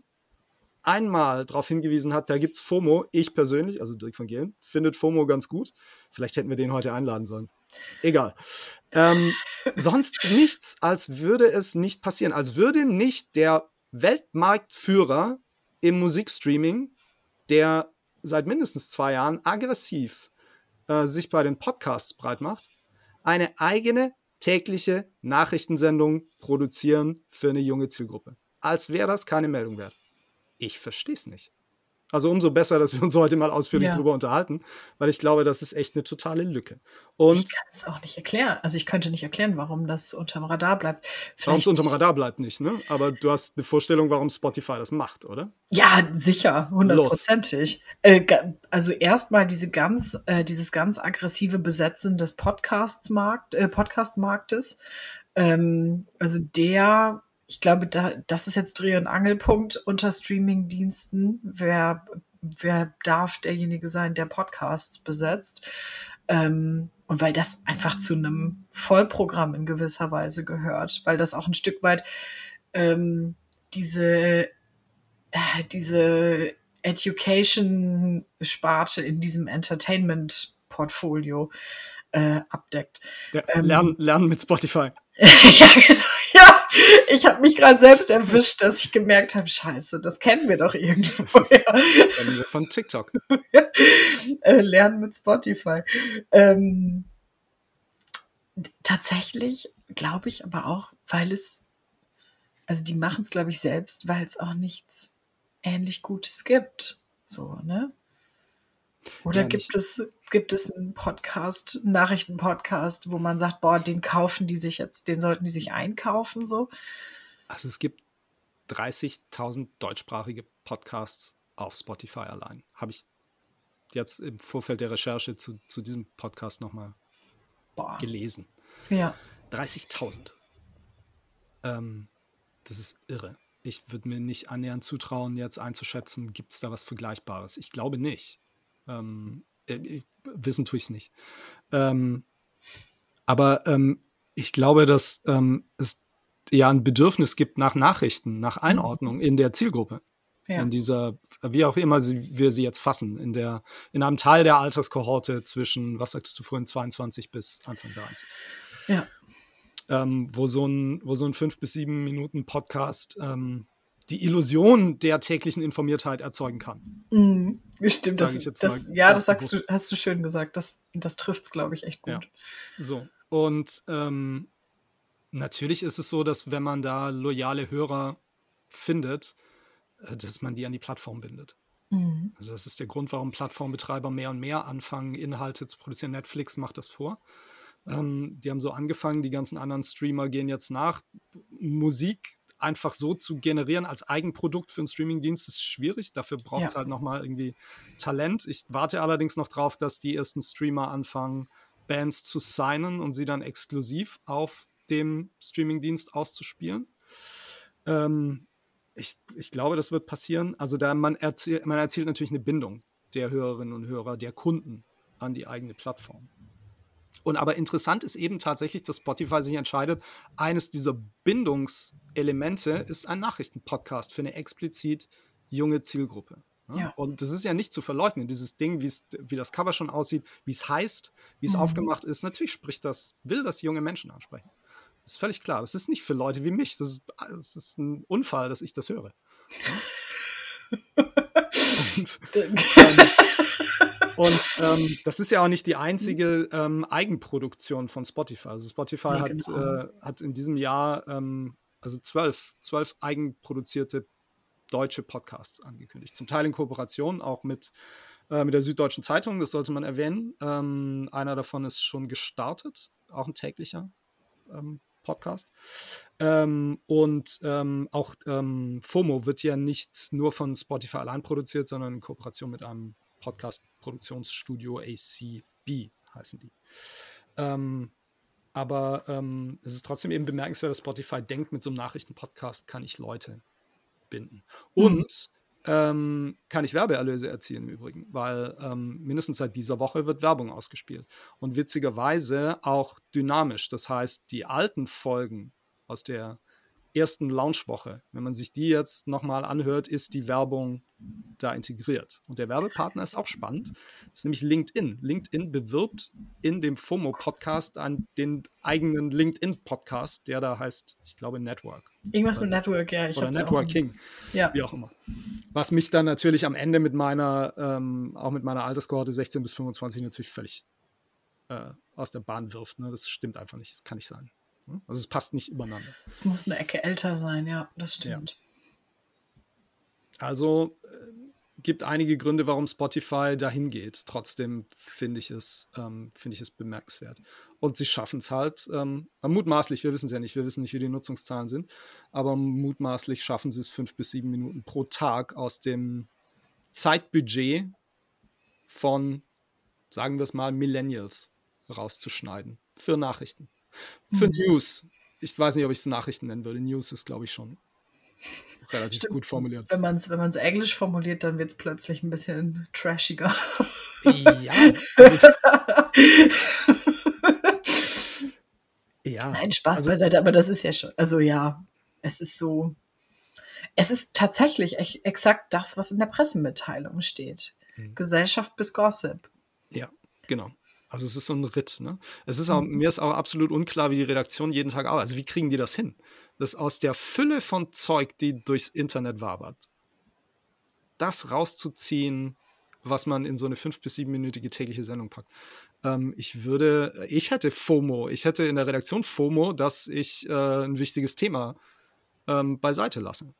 einmal darauf hingewiesen hat, da gibt es FOMO. Ich persönlich, also Dirk von Gehlen, findet FOMO ganz gut. Vielleicht hätten wir den heute einladen sollen. Egal. Ähm, sonst nichts, als würde es nicht passieren. Als würde nicht der Weltmarktführer im Musikstreaming, der seit mindestens zwei Jahren aggressiv äh, sich bei den Podcasts breit macht, eine eigene tägliche Nachrichtensendung produzieren für eine junge Zielgruppe. Als wäre das keine Meldung wert. Ich verstehe es nicht. Also umso besser, dass wir uns heute mal ausführlich ja. darüber unterhalten, weil ich glaube, das ist echt eine totale Lücke. Und ich kann es auch nicht erklären. Also ich könnte nicht erklären, warum das unterm Radar bleibt. Warum es unterm Radar bleibt nicht, ne? Aber du hast eine Vorstellung, warum Spotify das macht, oder? Ja, sicher, hundertprozentig. Äh, also erstmal diese ganz, äh, dieses ganz aggressive Besetzen des Podcasts-Markt, äh, Podcast-Marktes. Ähm, also der ich glaube, da, das ist jetzt Dreh- und Angelpunkt unter Streaming-Diensten. Wer, wer darf derjenige sein, der Podcasts besetzt? Ähm, und weil das einfach zu einem Vollprogramm in gewisser Weise gehört, weil das auch ein Stück weit ähm, diese, äh, diese Education-Sparte in diesem Entertainment-Portfolio äh, abdeckt. Ja, ähm, lernen, lernen mit Spotify. ja, genau. Ja, ich habe mich gerade selbst erwischt, dass ich gemerkt habe, scheiße, das kennen wir doch irgendwo. Ja. Von TikTok. äh, lernen mit Spotify. Ähm, tatsächlich glaube ich aber auch, weil es, also die machen es, glaube ich, selbst, weil es auch nichts ähnlich Gutes gibt. So, ne? Oder ja, gibt es gibt es einen Podcast, einen Nachrichtenpodcast, wo man sagt, boah, den kaufen die sich jetzt, den sollten die sich einkaufen so? Also es gibt 30.000 deutschsprachige Podcasts auf Spotify allein. Habe ich jetzt im Vorfeld der Recherche zu, zu diesem Podcast nochmal gelesen. Ja. 30.000. Ähm, das ist irre. Ich würde mir nicht annähernd zutrauen, jetzt einzuschätzen, gibt es da was Vergleichbares. Ich glaube nicht. Ähm, äh, wissen tue ich es nicht. Ähm, aber ähm, ich glaube, dass ähm, es ja ein Bedürfnis gibt nach Nachrichten, nach mhm. Einordnung in der Zielgruppe. Ja. In dieser, wie auch immer sie, wir sie jetzt fassen, in der, in einem Teil der Alterskohorte zwischen, was sagtest du vorhin, 22 bis Anfang 30. Ja. Ähm, wo so ein, wo so ein fünf bis sieben Minuten Podcast ähm, die Illusion der täglichen Informiertheit erzeugen kann. Mhm, stimmt, das, das ja, das sagst du, hast du schön gesagt. Das, das trifft es, glaube ich, echt gut. Ja. So. Und ähm, natürlich ist es so, dass wenn man da loyale Hörer findet, äh, dass man die an die Plattform bindet. Mhm. Also das ist der Grund, warum Plattformbetreiber mehr und mehr anfangen, Inhalte zu produzieren. Netflix macht das vor. Ähm, die haben so angefangen, die ganzen anderen Streamer gehen jetzt nach. Musik einfach so zu generieren als Eigenprodukt für einen Streamingdienst ist schwierig. Dafür braucht es ja. halt nochmal irgendwie Talent. Ich warte allerdings noch drauf, dass die ersten Streamer anfangen, Bands zu signen und sie dann exklusiv auf dem Streamingdienst auszuspielen. Ähm, ich, ich glaube, das wird passieren. Also da man, erzielt, man erzielt natürlich eine Bindung der Hörerinnen und Hörer, der Kunden an die eigene Plattform. Und aber interessant ist eben tatsächlich, dass Spotify sich entscheidet, eines dieser Bindungselemente ist ein Nachrichtenpodcast für eine explizit junge Zielgruppe. Ja. Und das ist ja nicht zu verleugnen, dieses Ding, wie das Cover schon aussieht, wie es heißt, wie es mhm. aufgemacht ist. Natürlich spricht das, will das junge Menschen ansprechen. Das ist völlig klar. Das ist nicht für Leute wie mich. Das ist, das ist ein Unfall, dass ich das höre. und, ähm, und ähm, das ist ja auch nicht die einzige ähm, Eigenproduktion von Spotify. Also Spotify ja, hat, genau. äh, hat in diesem Jahr ähm, also zwölf, zwölf eigenproduzierte deutsche Podcasts angekündigt. Zum Teil in Kooperation auch mit, äh, mit der Süddeutschen Zeitung, das sollte man erwähnen. Ähm, einer davon ist schon gestartet, auch ein täglicher ähm, Podcast. Ähm, und ähm, auch ähm, FOMO wird ja nicht nur von Spotify allein produziert, sondern in Kooperation mit einem Podcast-Produktionsstudio ACB heißen die. Ähm, aber ähm, es ist trotzdem eben bemerkenswert, dass Spotify denkt, mit so einem Nachrichtenpodcast kann ich Leute binden. Mhm. Und ähm, kann ich Werbeerlöse erzielen im Übrigen, weil ähm, mindestens seit dieser Woche wird Werbung ausgespielt. Und witzigerweise auch dynamisch. Das heißt, die alten Folgen aus der ersten Launchwoche, wenn man sich die jetzt nochmal anhört, ist die Werbung da integriert. Und der Werbepartner ist auch spannend. Das ist nämlich LinkedIn. LinkedIn bewirbt in dem FOMO-Podcast an den eigenen LinkedIn-Podcast, der da heißt, ich glaube, Network. Irgendwas oder, mit Network, ja. Ich oder Networking, ja. wie auch immer. Was mich dann natürlich am Ende mit meiner, ähm, auch mit meiner Alterskohorte 16 bis 25 natürlich völlig äh, aus der Bahn wirft. Ne? Das stimmt einfach nicht. Das kann nicht sein. Ne? Also es passt nicht übereinander. Es muss eine Ecke älter sein, ja, das stimmt. Ja. Also äh, gibt einige Gründe, warum Spotify dahin geht. Trotzdem finde ich es, ähm, finde ich es bemerkenswert. Und sie schaffen es halt, ähm, mutmaßlich, wir wissen es ja nicht, wir wissen nicht, wie die Nutzungszahlen sind, aber mutmaßlich schaffen sie es fünf bis sieben Minuten pro Tag aus dem Zeitbudget von, sagen wir es mal, Millennials rauszuschneiden für Nachrichten. Für mhm. News. Ich weiß nicht, ob ich es Nachrichten nennen würde. News ist, glaube ich, schon relativ Stimmt. gut formuliert. Wenn man es wenn englisch formuliert, dann wird es plötzlich ein bisschen trashiger. Ja. ja. Nein, Spaß also, beiseite, aber das ist ja schon, also ja, es ist so, es ist tatsächlich echt, exakt das, was in der Pressemitteilung steht. Mhm. Gesellschaft bis Gossip. Ja, genau. Also es ist so ein Ritt. Ne? Es ist auch, mhm. mir ist auch absolut unklar, wie die Redaktion jeden Tag arbeitet. Also wie kriegen die das hin? Das aus der Fülle von Zeug, die durchs Internet wabert, das rauszuziehen, was man in so eine fünf- bis siebenminütige tägliche Sendung packt. Ähm, ich würde, ich hätte FOMO, ich hätte in der Redaktion FOMO, dass ich äh, ein wichtiges Thema ähm, beiseite lasse.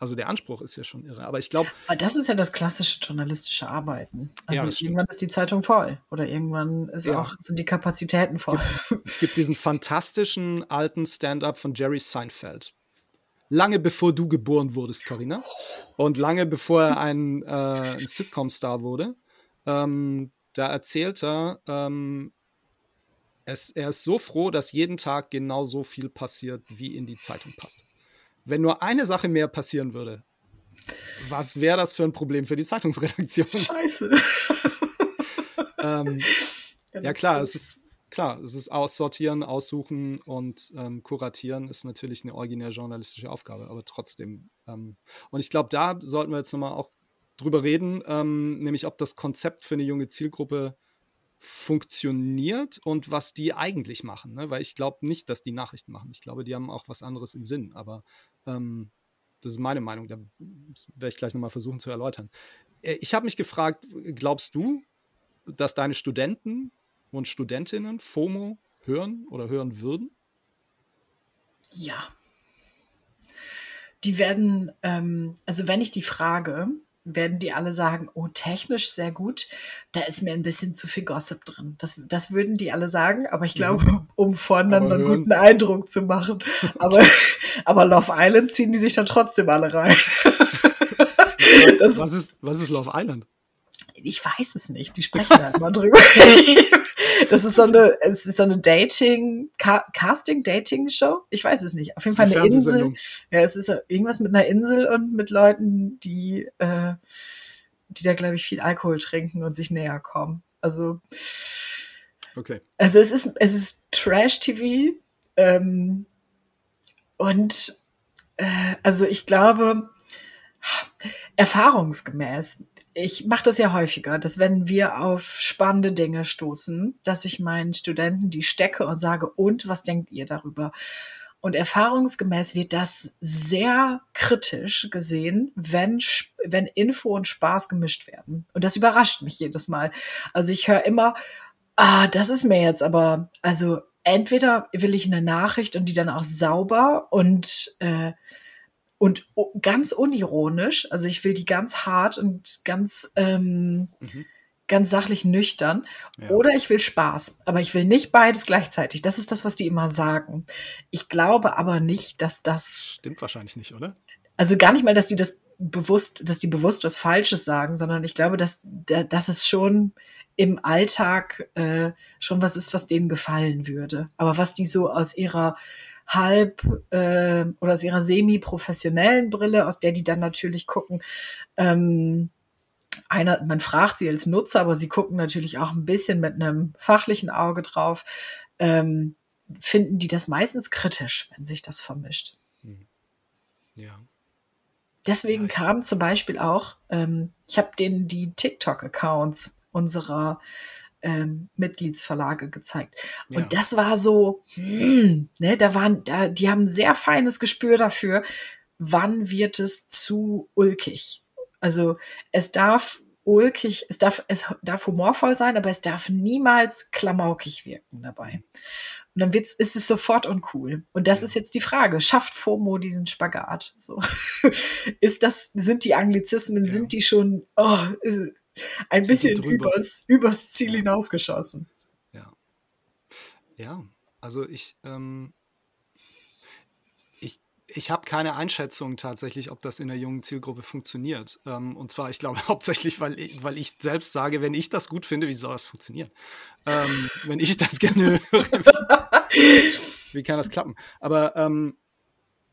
Also der Anspruch ist ja schon irre. Aber ich glaube. Aber das ist ja das klassische journalistische Arbeiten. Also ja, irgendwann ist die Zeitung voll. Oder irgendwann ja. auch, sind die Kapazitäten voll. Es gibt, es gibt diesen fantastischen alten Stand-up von Jerry Seinfeld. Lange bevor du geboren wurdest, Karina. Und lange bevor er ein, äh, ein Sitcom-Star wurde. Ähm, da erzählt er, ähm, es, er ist so froh, dass jeden Tag genau so viel passiert, wie in die Zeitung passt wenn nur eine Sache mehr passieren würde, was wäre das für ein Problem für die Zeitungsredaktion? Scheiße. ähm, ja, ja klar, es ist klar, es ist aussortieren, aussuchen und ähm, kuratieren ist natürlich eine originär journalistische Aufgabe, aber trotzdem. Ähm, und ich glaube, da sollten wir jetzt nochmal auch drüber reden, ähm, nämlich ob das Konzept für eine junge Zielgruppe funktioniert und was die eigentlich machen. Ne? Weil ich glaube nicht, dass die Nachrichten machen. Ich glaube, die haben auch was anderes im Sinn. Aber ähm, das ist meine Meinung. Da werde ich gleich nochmal versuchen zu erläutern. Äh, ich habe mich gefragt, glaubst du, dass deine Studenten und Studentinnen FOMO hören oder hören würden? Ja. Die werden, ähm, also wenn ich die frage, werden die alle sagen, oh, technisch sehr gut, da ist mir ein bisschen zu viel Gossip drin. Das, das würden die alle sagen, aber ich glaube, mhm. um voneinander einen guten Eindruck zu machen. Aber, aber Love Island ziehen die sich dann trotzdem alle rein. Was, ist, was ist Love Island? Ich weiß es nicht, die sprechen halt mal drüber. Das ist so eine, es ist so eine Dating, Ca Casting, Dating-Show. Ich weiß es nicht. Auf jeden Fall eine, eine Insel. Ja, es ist irgendwas mit einer Insel und mit Leuten, die, äh, die da, glaube ich, viel Alkohol trinken und sich näher kommen. Also, Okay. Also es ist, es ist Trash-TV ähm, und äh, also ich glaube, erfahrungsgemäß, ich mache das ja häufiger, dass wenn wir auf spannende Dinge stoßen, dass ich meinen Studenten die stecke und sage, und was denkt ihr darüber? Und erfahrungsgemäß wird das sehr kritisch gesehen, wenn, wenn Info und Spaß gemischt werden. Und das überrascht mich jedes Mal. Also ich höre immer, ah, das ist mir jetzt aber, also entweder will ich eine Nachricht und die dann auch sauber und äh, und ganz unironisch, also ich will die ganz hart und ganz ähm, mhm ganz sachlich nüchtern. Ja. Oder ich will Spaß, aber ich will nicht beides gleichzeitig. Das ist das, was die immer sagen. Ich glaube aber nicht, dass das. Stimmt wahrscheinlich nicht, oder? Also gar nicht mal, dass die das bewusst, dass die bewusst was Falsches sagen, sondern ich glaube, dass, dass es schon im Alltag äh, schon was ist, was denen gefallen würde. Aber was die so aus ihrer halb äh, oder aus ihrer semi-professionellen Brille, aus der die dann natürlich gucken, ähm, einer, man fragt sie als Nutzer, aber sie gucken natürlich auch ein bisschen mit einem fachlichen Auge drauf, ähm, finden die das meistens kritisch, wenn sich das vermischt. Hm. Ja. Deswegen ja, kam zum Beispiel auch, ähm, ich habe denen die TikTok-Accounts unserer ähm, Mitgliedsverlage gezeigt. Und ja. das war so, hm, ne, da waren, da, die haben ein sehr feines Gespür dafür, wann wird es zu ulkig. Also es darf ulkig, es darf, es darf humorvoll sein, aber es darf niemals klamaukig wirken dabei. Und dann wird's, ist es sofort uncool. Und das ist jetzt die Frage. Schafft FOMO diesen Spagat? So. ist das, sind die Anglizismen, ja. sind die schon oh, äh, ein bisschen übers, übers Ziel ja. hinausgeschossen? Ja. Ja, also ich, ähm, ich habe keine Einschätzung tatsächlich, ob das in der jungen Zielgruppe funktioniert. Ähm, und zwar, ich glaube hauptsächlich, weil, weil ich selbst sage, wenn ich das gut finde, wie soll das funktionieren? Ähm, wenn ich das gerne höre, wie kann das klappen? Aber ähm,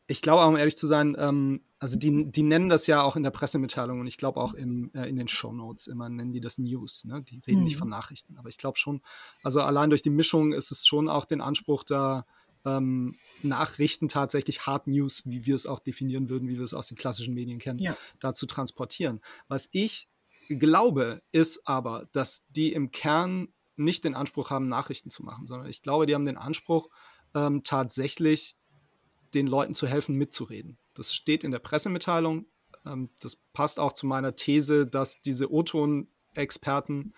ich glaube, um ehrlich zu sein, ähm, also die, die nennen das ja auch in der Pressemitteilung und ich glaube auch im, äh, in den Shownotes immer nennen die das News. Ne? Die reden mhm. nicht von Nachrichten. Aber ich glaube schon, also allein durch die Mischung ist es schon auch den Anspruch da, ähm, Nachrichten tatsächlich Hard News, wie wir es auch definieren würden, wie wir es aus den klassischen Medien kennen, ja. da zu transportieren. Was ich glaube, ist aber, dass die im Kern nicht den Anspruch haben, Nachrichten zu machen, sondern ich glaube, die haben den Anspruch, ähm, tatsächlich den Leuten zu helfen, mitzureden. Das steht in der Pressemitteilung. Ähm, das passt auch zu meiner These, dass diese O-Ton-Experten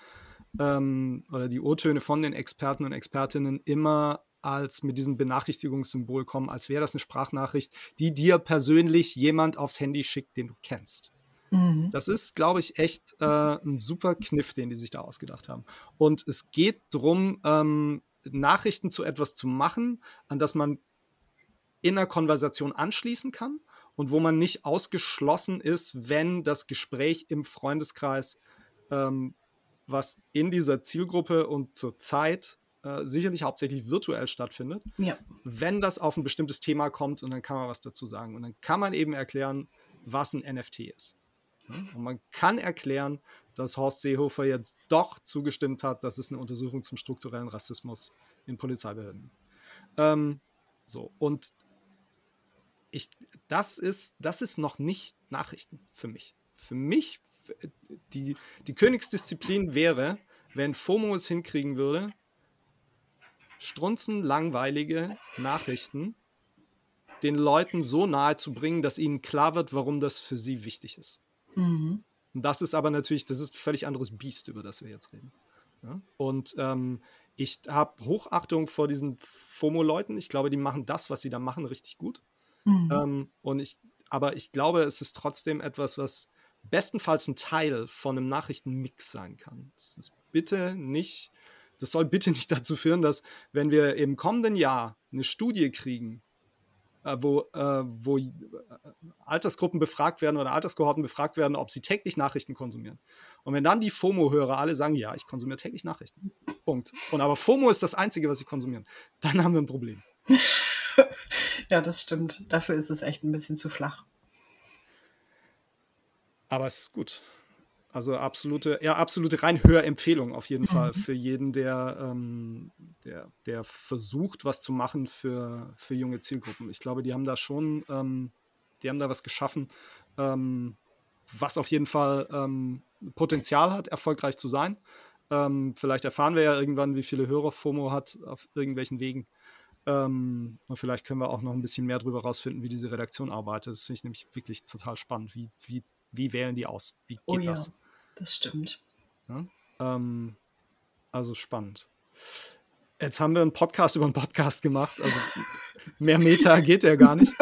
ähm, oder die O-Töne von den Experten und Expertinnen immer als mit diesem Benachrichtigungssymbol kommen, als wäre das eine Sprachnachricht, die dir persönlich jemand aufs Handy schickt, den du kennst. Mhm. Das ist, glaube ich, echt äh, ein super Kniff, den die sich da ausgedacht haben. Und es geht darum, ähm, Nachrichten zu etwas zu machen, an das man in einer Konversation anschließen kann und wo man nicht ausgeschlossen ist, wenn das Gespräch im Freundeskreis, ähm, was in dieser Zielgruppe und zur Zeit äh, sicherlich hauptsächlich virtuell stattfindet. Ja. Wenn das auf ein bestimmtes Thema kommt und dann kann man was dazu sagen. Und dann kann man eben erklären, was ein NFT ist. Und man kann erklären, dass Horst Seehofer jetzt doch zugestimmt hat, dass es eine Untersuchung zum strukturellen Rassismus in Polizeibehörden. Ähm, so, und ich, das ist, das ist noch nicht Nachrichten für mich. Für mich, die, die Königsdisziplin wäre, wenn FOMO es hinkriegen würde, strunzenlangweilige Nachrichten den Leuten so nahe zu bringen, dass ihnen klar wird, warum das für sie wichtig ist. Mhm. Und das ist aber natürlich, das ist ein völlig anderes Biest, über das wir jetzt reden. Ja? Und ähm, ich habe Hochachtung vor diesen FOMO-Leuten. Ich glaube, die machen das, was sie da machen, richtig gut. Mhm. Ähm, und ich, aber ich glaube, es ist trotzdem etwas, was bestenfalls ein Teil von einem Nachrichtenmix sein kann. Das ist bitte nicht das soll bitte nicht dazu führen, dass wenn wir im kommenden Jahr eine Studie kriegen, äh, wo, äh, wo äh, Altersgruppen befragt werden oder Alterskohorten befragt werden, ob sie täglich Nachrichten konsumieren. Und wenn dann die FOMO-Hörer alle sagen, ja, ich konsumiere täglich Nachrichten. Punkt. Und aber FOMO ist das Einzige, was sie konsumieren. Dann haben wir ein Problem. ja, das stimmt. Dafür ist es echt ein bisschen zu flach. Aber es ist gut. Also absolute, ja, absolute rein Hörempfehlung auf jeden mhm. Fall für jeden, der, ähm, der, der versucht, was zu machen für, für junge Zielgruppen. Ich glaube, die haben da schon, ähm, die haben da was geschaffen, ähm, was auf jeden Fall ähm, Potenzial hat, erfolgreich zu sein. Ähm, vielleicht erfahren wir ja irgendwann, wie viele Hörer FOMO hat auf irgendwelchen Wegen. Ähm, und vielleicht können wir auch noch ein bisschen mehr darüber rausfinden, wie diese Redaktion arbeitet. Das finde ich nämlich wirklich total spannend. Wie, wie, wie wählen die aus? Wie geht oh ja, das? Das stimmt. Ja? Ähm, also spannend. Jetzt haben wir einen Podcast über einen Podcast gemacht. Also mehr Meta geht ja gar nicht.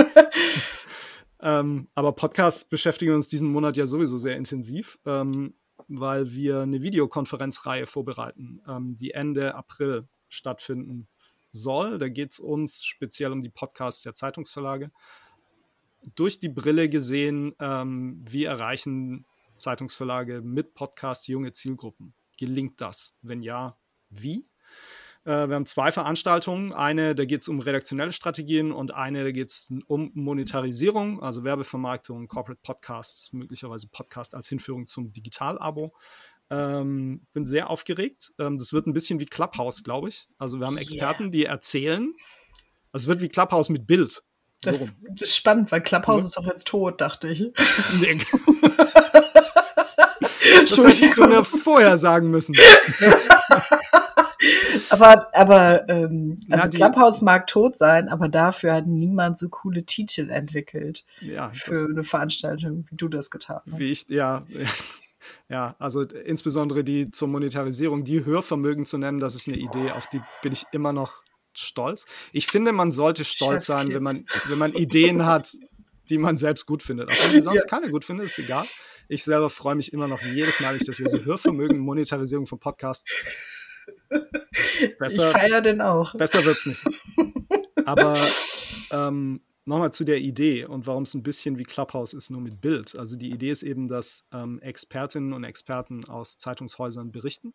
ähm, aber Podcasts beschäftigen uns diesen Monat ja sowieso sehr intensiv, ähm, weil wir eine Videokonferenzreihe vorbereiten, ähm, die Ende April stattfinden soll. Da geht es uns speziell um die Podcasts der Zeitungsverlage. Durch die Brille gesehen, ähm, wie erreichen Zeitungsverlage mit Podcasts junge Zielgruppen? Gelingt das? Wenn ja, wie? Äh, wir haben zwei Veranstaltungen. Eine, da geht es um redaktionelle Strategien und eine, da geht es um Monetarisierung, also Werbevermarktung, Corporate Podcasts, möglicherweise Podcast als Hinführung zum Digital-Abo. Ähm, bin sehr aufgeregt. Ähm, das wird ein bisschen wie Clubhouse, glaube ich. Also wir haben Experten, yeah. die erzählen. Also es wird wie Clubhouse mit Bild. Das, das, ist spannend, weil Clubhouse ja. ist doch jetzt tot, dachte ich. Nee. das hättest du mir vorher sagen müssen. aber aber ähm, also ja, Clubhouse mag tot sein, aber dafür hat niemand so coole Titel entwickelt ja, für eine Veranstaltung, wie du das getan hast. Wie ich, ja. Ja, also insbesondere die zur Monetarisierung, die Hörvermögen zu nennen, das ist eine Idee, auf die bin ich immer noch stolz. Ich finde, man sollte stolz sein, wenn man, wenn man Ideen hat, die man selbst gut findet. Auch wenn man sonst ja. keine gut findet, ist egal. Ich selber freue mich immer noch jedes Mal, dass wir so Hörvermögen, Monetarisierung von Podcasts. Besser, ich feiere den auch. Besser wird's nicht. Aber ähm, nochmal zu der Idee und warum es ein bisschen wie Clubhouse ist, nur mit Bild. Also die Idee ist eben, dass ähm, Expertinnen und Experten aus Zeitungshäusern berichten.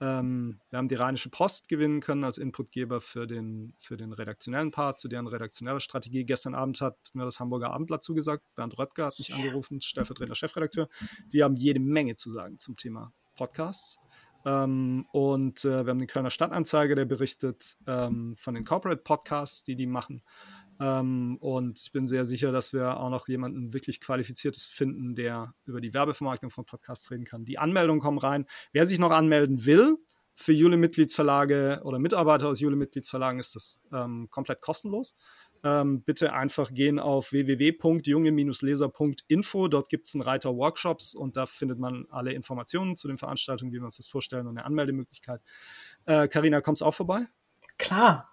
Ähm, wir haben die Rheinische Post gewinnen können als Inputgeber für den, für den redaktionellen Part, zu deren redaktioneller Strategie. Gestern Abend hat mir das Hamburger Abendblatt zugesagt. Bernd Röttger hat mich yeah. angerufen, stellvertretender Chefredakteur. Die haben jede Menge zu sagen zum Thema Podcasts. Ähm, und äh, wir haben den Kölner Stadtanzeiger, der berichtet ähm, von den Corporate Podcasts, die die machen. Ähm, und ich bin sehr sicher, dass wir auch noch jemanden wirklich Qualifiziertes finden, der über die Werbevermarktung von Podcasts reden kann. Die Anmeldungen kommen rein. Wer sich noch anmelden will, für Jule-Mitgliedsverlage oder Mitarbeiter aus Jule-Mitgliedsverlagen ist das ähm, komplett kostenlos. Ähm, bitte einfach gehen auf www.junge-leser.info. Dort gibt es einen Reiter Workshops und da findet man alle Informationen zu den Veranstaltungen, wie wir uns das vorstellen und eine Anmeldemöglichkeit. Karina, äh, kommst du auch vorbei? Klar.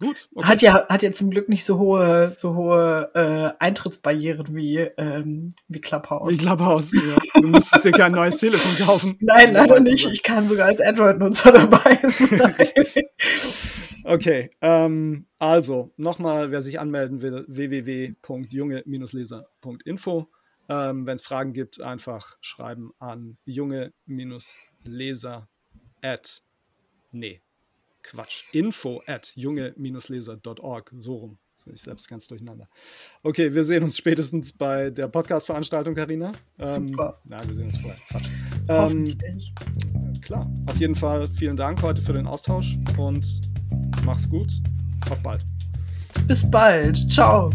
Gut. Okay. Hat ja hat ja zum Glück nicht so hohe so hohe äh, Eintrittsbarrieren wie ähm, wie Clubhouse. Wie Clubhouse. Ja. Du müsstest dir kein neues Telefon kaufen. Nein, leider nicht. Ich kann sogar als Android-Nutzer dabei sein. Okay, ähm, also nochmal, wer sich anmelden will, www.junge-leser.info. Ähm, Wenn es Fragen gibt, einfach schreiben an junge-leser nee, Quatsch, info at junge-leser.org, so rum. Ich selbst ganz durcheinander. Okay, wir sehen uns spätestens bei der Podcast-Veranstaltung, Karina. Ähm, Super. Nein, wir sehen uns vorher. Quatsch. Ähm, klar, auf jeden Fall vielen Dank heute für den Austausch und mach's gut. Auf bald. Bis bald. Ciao.